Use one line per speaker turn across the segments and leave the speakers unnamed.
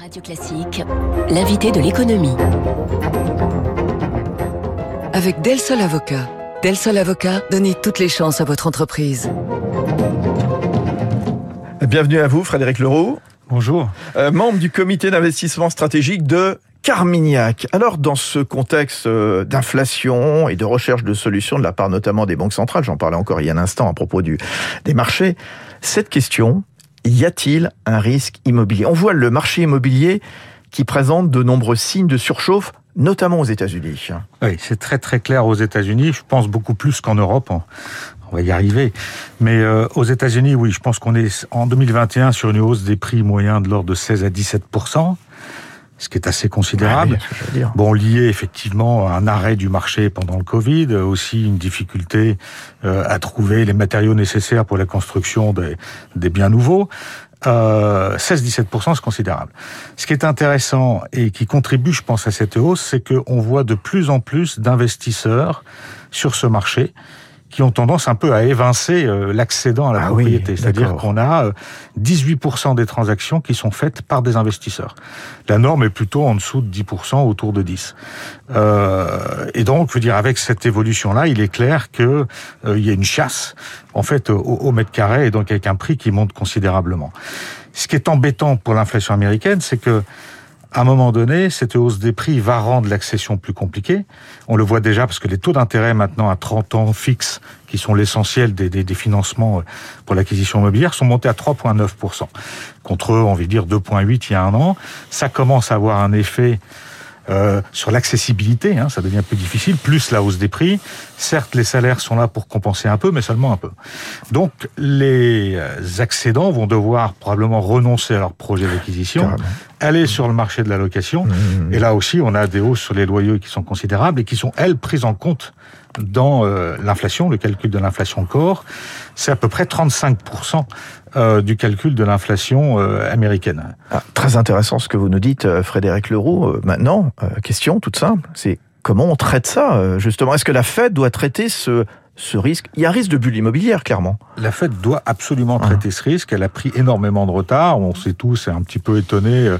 Radio Classique, l'invité de l'économie.
Avec Del Sol Avocat. Del Sol Avocat, donnez toutes les chances à votre entreprise.
Bienvenue à vous, Frédéric Leroux.
Bonjour.
Euh, membre du comité d'investissement stratégique de Carmignac. Alors, dans ce contexte euh, d'inflation et de recherche de solutions de la part notamment des banques centrales, j'en parlais encore il y a un instant à propos du, des marchés, cette question, y a-t-il un risque immobilier? On voit le marché immobilier qui présente de nombreux signes de surchauffe, notamment aux États-Unis.
Oui, c'est très très clair aux États-Unis. Je pense beaucoup plus qu'en Europe. On va y arriver. Mais euh, aux États-Unis, oui, je pense qu'on est en 2021 sur une hausse des prix moyens de l'ordre de 16 à 17 ce qui est assez considérable. bon, lié effectivement à un arrêt du marché pendant le Covid, aussi une difficulté euh, à trouver les matériaux nécessaires pour la construction des, des biens nouveaux. Euh, 16-17%, c'est considérable. Ce qui est intéressant et qui contribue, je pense, à cette hausse, c'est qu'on voit de plus en plus d'investisseurs sur ce marché qui ont tendance un peu à évincer euh, l'accédant à la ah propriété. C'est-à-dire qu'on a 18% euh, des transactions qui sont faites par des investisseurs. La norme est plutôt en dessous de 10%, autour de 10. Euh, et donc, je veux dire, avec cette évolution-là, il est clair qu'il il y a une chasse, en fait, au, au mètre carré, et donc avec un prix qui monte considérablement. Ce qui est embêtant pour l'inflation américaine, c'est que à un moment donné, cette hausse des prix va rendre l'accession plus compliquée. On le voit déjà parce que les taux d'intérêt maintenant à 30 ans fixes, qui sont l'essentiel des, des, financements euh, pour l'acquisition immobilière, sont montés à 3,9%. Contre, on va dire, 2,8 il y a un an. Ça commence à avoir un effet euh, sur l'accessibilité, hein, ça devient plus difficile, plus la hausse des prix. Certes, les salaires sont là pour compenser un peu, mais seulement un peu. Donc, les euh, accédants vont devoir probablement renoncer à leur projet d'acquisition, aller sur le marché de la location. Mmh. Et là aussi, on a des hausses sur les loyers qui sont considérables et qui sont, elles, prises en compte dans euh, l'inflation, le calcul de l'inflation corps, c'est à peu près 35% euh, du calcul de l'inflation euh, américaine.
Ah, très intéressant ce que vous nous dites, Frédéric Leroux. maintenant, question toute simple, c'est comment on traite ça justement? Est-ce que la Fed doit traiter ce, ce risque? Il y a un risque de bulle immobilière, clairement.
La Fed doit absolument traiter ah. ce risque. Elle a pris énormément de retard. On sait tous, c'est un petit peu étonné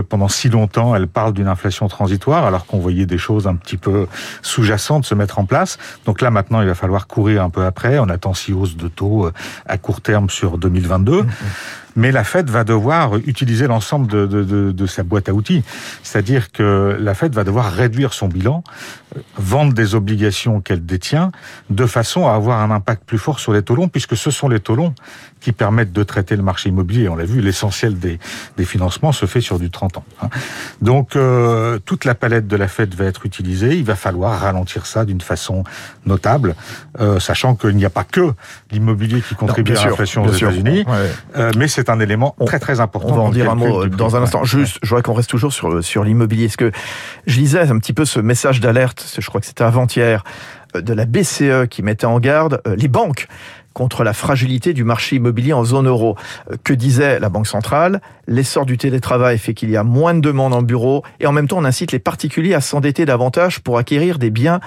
pendant si longtemps, elle parle d'une inflation transitoire, alors qu'on voyait des choses un petit peu sous-jacentes se mettre en place. Donc là, maintenant, il va falloir courir un peu après. On attend six hausses de taux euh, à court terme sur 2022 mais la Fed va devoir utiliser l'ensemble de, de, de, de, sa boîte à outils. C'est-à-dire que la Fed va devoir réduire son bilan, vendre des obligations qu'elle détient, de façon à avoir un impact plus fort sur les taux longs, puisque ce sont les taux longs qui permettent de traiter le marché immobilier. On l'a vu, l'essentiel des, des, financements se fait sur du 30 ans. Hein. Donc euh, toute la palette de la Fed va être utilisée. Il va falloir ralentir ça d'une façon notable, euh, sachant qu'il n'y a pas que l'immobilier qui contribue à l'inflation aux États-Unis, ouais. euh, mais c'est un élément très très important.
On va en dire un mot dans un instant. Juste, je voudrais qu'on reste toujours sur, sur l'immobilier. Est-ce que je lisais un petit peu ce message d'alerte, je crois que c'était avant-hier, euh, de la BCE qui mettait en garde euh, les banques contre la fragilité du marché immobilier en zone euro. Euh, que disait la Banque centrale? L'essor du télétravail fait qu'il y a moins de demandes en bureau et en même temps on incite les particuliers à s'endetter davantage pour acquérir des biens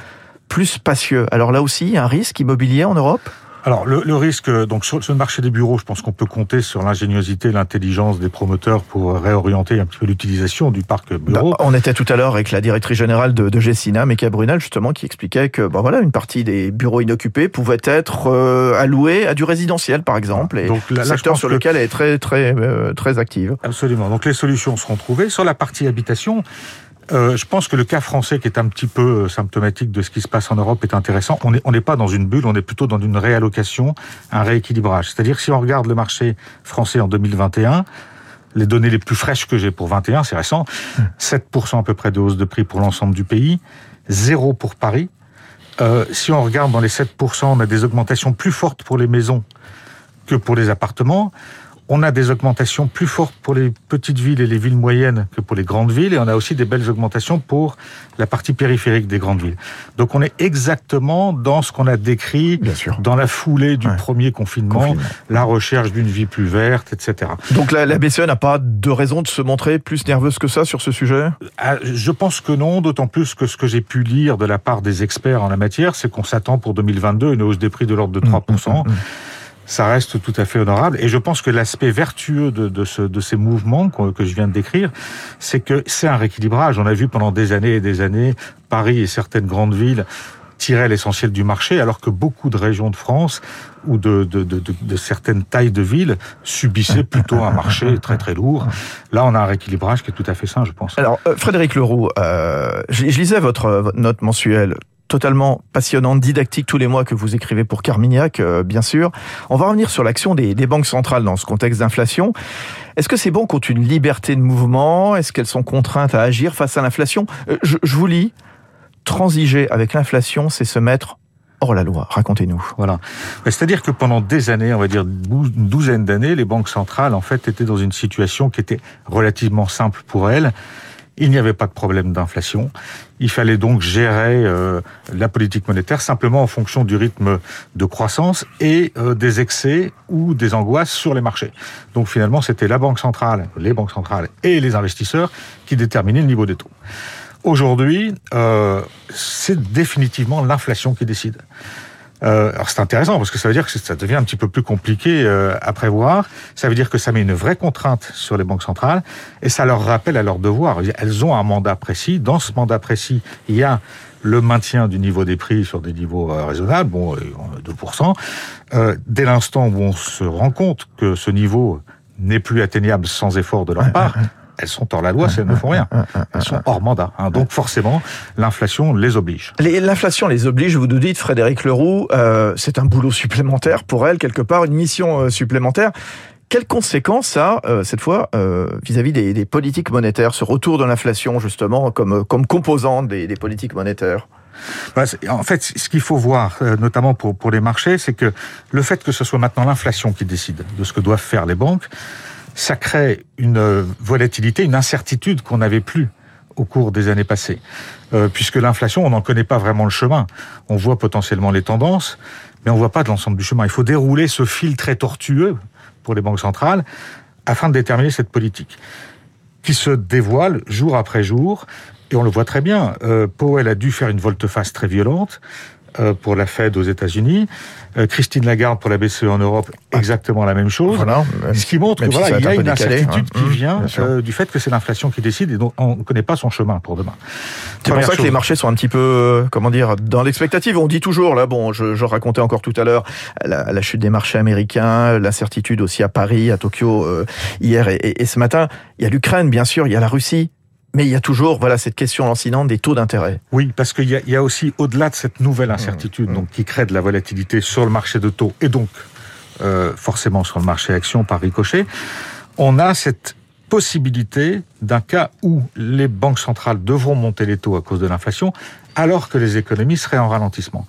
plus spacieux. Alors là aussi, il y a un risque immobilier en Europe?
Alors le, le, risque, donc sur, sur, le marché des bureaux, je pense qu'on peut compter sur l'ingéniosité, l'intelligence des promoteurs pour réorienter un petit peu l'utilisation du parc bureau.
Bah, on était tout à l'heure avec la directrice générale de, de Gessina, Meka Brunel, justement, qui expliquait que bon, voilà, une partie des bureaux inoccupés pouvait être euh, allouée à du résidentiel, par exemple, et donc, là, secteur sur lequel elle est très très euh, très active.
Absolument. Donc les solutions seront trouvées sur la partie habitation. Euh, je pense que le cas français, qui est un petit peu euh, symptomatique de ce qui se passe en Europe, est intéressant. On n'est pas dans une bulle, on est plutôt dans une réallocation, un rééquilibrage. C'est-à-dire si on regarde le marché français en 2021, les données les plus fraîches que j'ai pour 21, c'est récent, 7% à peu près de hausse de prix pour l'ensemble du pays, 0 pour Paris. Euh, si on regarde dans les 7%, on a des augmentations plus fortes pour les maisons que pour les appartements on a des augmentations plus fortes pour les petites villes et les villes moyennes que pour les grandes villes, et on a aussi des belles augmentations pour la partie périphérique des grandes villes. Donc on est exactement dans ce qu'on a décrit dans la foulée du ouais. premier confinement, confinement, la recherche d'une vie plus verte, etc.
Donc la, la BCE n'a pas de raison de se montrer plus nerveuse que ça sur ce sujet?
Ah, Je pense que non, d'autant plus que ce que j'ai pu lire de la part des experts en la matière, c'est qu'on s'attend pour 2022 une hausse des prix de l'ordre de 3%. Mmh, mmh, mmh ça reste tout à fait honorable. Et je pense que l'aspect vertueux de, de, ce, de ces mouvements que je viens de décrire, c'est que c'est un rééquilibrage. On a vu pendant des années et des années Paris et certaines grandes villes tirer l'essentiel du marché, alors que beaucoup de régions de France ou de, de, de, de, certaines tailles de villes subissaient plutôt un marché très très lourd. Là, on a un rééquilibrage qui est tout à fait sain, je pense.
Alors, euh, Frédéric Leroux, euh, je, je, lisais votre, votre note mensuelle totalement passionnante, didactique tous les mois que vous écrivez pour Carmignac, euh, bien sûr. On va revenir sur l'action des, des, banques centrales dans ce contexte d'inflation. Est-ce que ces banques ont une liberté de mouvement? Est-ce qu'elles sont contraintes à agir face à l'inflation? Euh, je, je vous lis, transiger avec l'inflation, c'est se mettre hors la loi. Racontez-nous.
Voilà. C'est-à-dire que pendant des années, on va dire une douzaine d'années, les banques centrales, en fait, étaient dans une situation qui était relativement simple pour elles. Il n'y avait pas de problème d'inflation. Il fallait donc gérer euh, la politique monétaire simplement en fonction du rythme de croissance et euh, des excès ou des angoisses sur les marchés. Donc finalement, c'était la banque centrale, les banques centrales et les investisseurs qui déterminaient le niveau des taux. Aujourd'hui, euh, c'est définitivement l'inflation qui décide. Euh, alors c'est intéressant parce que ça veut dire que ça devient un petit peu plus compliqué euh, à prévoir. Ça veut dire que ça met une vraie contrainte sur les banques centrales et ça leur rappelle à leur devoir. Elles ont un mandat précis. Dans ce mandat précis, il y a le maintien du niveau des prix sur des niveaux euh, raisonnables, bon, 2%. Euh, dès l'instant où on se rend compte que ce niveau n'est plus atteignable sans effort de leur part, elles sont hors la loi si elles ne font rien. Elles sont hors mandat. Hein. Donc forcément, l'inflation les oblige.
L'inflation les oblige, vous nous dites, Frédéric Leroux, euh, c'est un boulot supplémentaire pour elles, quelque part, une mission euh, supplémentaire. Quelles conséquences ça, euh, cette fois, vis-à-vis -vis des, des, politiques monétaires, ce retour de l'inflation, justement, comme, comme composante des, des politiques monétaires?
En fait, ce qu'il faut voir, notamment pour, pour les marchés, c'est que le fait que ce soit maintenant l'inflation qui décide de ce que doivent faire les banques, ça crée une volatilité, une incertitude qu'on n'avait plus au cours des années passées. Euh, puisque l'inflation, on n'en connaît pas vraiment le chemin. On voit potentiellement les tendances, mais on ne voit pas de l'ensemble du chemin. Il faut dérouler ce fil très tortueux pour les banques centrales afin de déterminer cette politique qui se dévoile jour après jour. Et on le voit très bien. Euh, Powell a dû faire une volte-face très violente euh, pour la Fed aux États-Unis. Euh, Christine Lagarde pour la BCE en Europe, exactement la même chose. Voilà, ce qui montre qu'il si y a une incertitude hein. qui mmh, vient euh, du fait que c'est l'inflation qui décide et donc on ne connaît pas son chemin pour demain.
C'est pour ça chose. que les marchés sont un petit peu, euh, comment dire, dans l'expectative. On dit toujours, là, bon, je, je racontais encore tout à l'heure la, la, chute des marchés américains, l'incertitude aussi à Paris, à Tokyo euh, hier et, et, et ce matin. Il y a l'Ukraine, bien sûr, il y a la Russie. Mais il y a toujours voilà cette question lancinante des taux d'intérêt.
Oui, parce qu'il y, y, a aussi au-delà de cette nouvelle incertitude, mmh, donc qui crée de la volatilité sur le marché de taux et donc euh, forcément sur le marché action par ricochet, on a cette possibilité d'un cas où les banques centrales devront monter les taux à cause de l'inflation, alors que les économies seraient en ralentissement.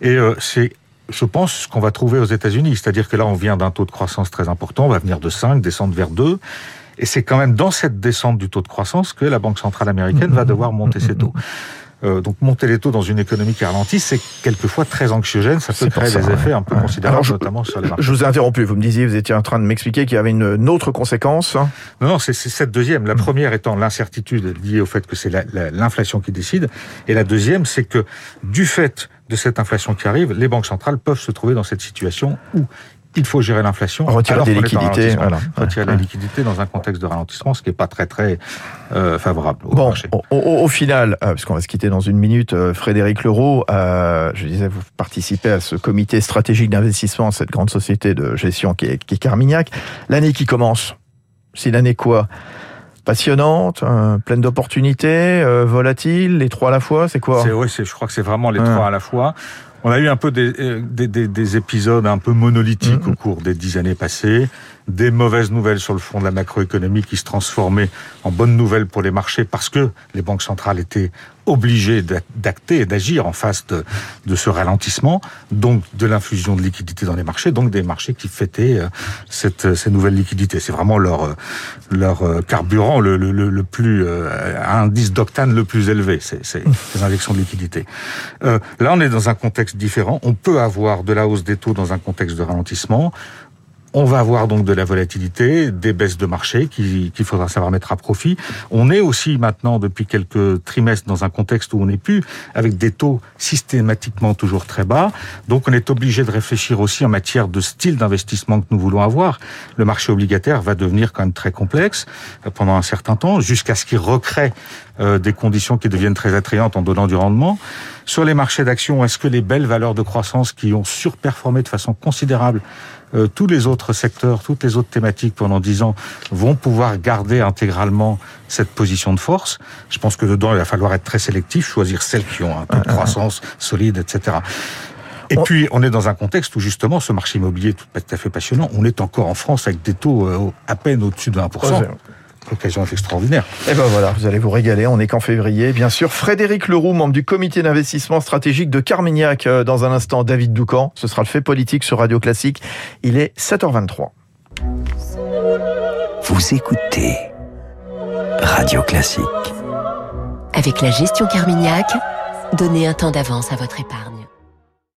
Et euh, c'est je pense, ce qu'on va trouver aux États-Unis. C'est-à-dire que là, on vient d'un taux de croissance très important, on va venir de 5, descendre vers 2. Et c'est quand même dans cette descente du taux de croissance que la Banque centrale américaine va devoir monter ses taux. Euh, donc monter les taux dans une économie qui ralentit, c'est quelquefois très anxiogène, ça peut créer ça, des ouais. effets un peu ouais. considérables, Alors,
je,
notamment sur les marchés.
Je vous ai interrompu, vous me disiez, vous étiez en train de m'expliquer qu'il y avait une, une, autre conséquence.
Non, non, c'est cette deuxième. La mmh. première étant l'incertitude liée au fait que c'est l'inflation qui décide, et la deuxième, c'est que du fait de cette inflation qui arrive, les banques centrales peuvent se trouver dans cette situation où il faut gérer l'inflation.
Retirer des liquidités.
Voilà. Retirer ouais. la liquidité dans un contexte de ralentissement, ce qui n'est pas très très euh, favorable au
bon,
marché.
Au, au, au final, euh, puisqu'on va se quitter dans une minute, euh, Frédéric Leroux, euh, je disais, vous participez à ce comité stratégique d'investissement, cette grande société de gestion qui est, qui est Carmignac. L'année qui commence, c'est l'année quoi? Passionnante, euh, pleine d'opportunités, euh, volatile, les trois à la fois, c'est quoi?
Oui, je crois que c'est vraiment les trois à la fois. On a eu un peu des, des, des, des épisodes un peu monolithiques mmh. au cours des dix années passées, des mauvaises nouvelles sur le front de la macroéconomie qui se transformaient en bonnes nouvelles pour les marchés parce que les banques centrales étaient obligées d'acter et d'agir en face de, de, ce ralentissement, donc de l'infusion de liquidités dans les marchés, donc des marchés qui fêtaient euh, cette, ces nouvelles liquidités. C'est vraiment leur, euh, leur euh, carburant le, le, le plus, euh, indice d'octane le plus élevé, c'est ces injections de liquidités. Euh, là, on est dans un contexte différent. On peut avoir de la hausse des taux dans un contexte de ralentissement On va avoir donc de la volatilité, des baisses de marché qu'il faudra savoir mettre à profit. On est aussi maintenant, depuis quelques trimestres, dans un contexte où on n'est plus avec des taux systématiquement toujours très bas. Donc on est obligé de réfléchir aussi en matière de style d'investissement que nous voulons avoir. Le marché obligataire va devenir quand même très complexe euh, pendant un certain temps, jusqu'à ce qu'il recrée euh, des conditions qui deviennent très attrayantes en donnant du rendement. Sur les marchés d'actions, est-ce que les belles valeurs de croissance qui ont surperformé de façon considérable euh, tous les autres secteurs, toutes les autres thématiques pendant dix ans vont pouvoir garder intégralement cette position de force? Je pense que dedans, il va falloir être très sélectif, choisir celles qui ont un taux de croissance solide, etc. Et puis, on est dans un contexte où justement, ce marché immobilier est tout à fait passionnant. On est encore en France avec des taux euh, à peine au-dessus de 20%. L'occasion est extraordinaire.
Et eh ben voilà, vous allez vous régaler. On est qu'en février, bien sûr. Frédéric Leroux, membre du comité d'investissement stratégique de Carmignac. Euh, dans un instant, David Doucan. Ce sera le fait politique sur Radio Classique. Il est 7h23.
Vous écoutez Radio Classique. Avec la gestion Carmignac, donnez un temps d'avance à votre épargne.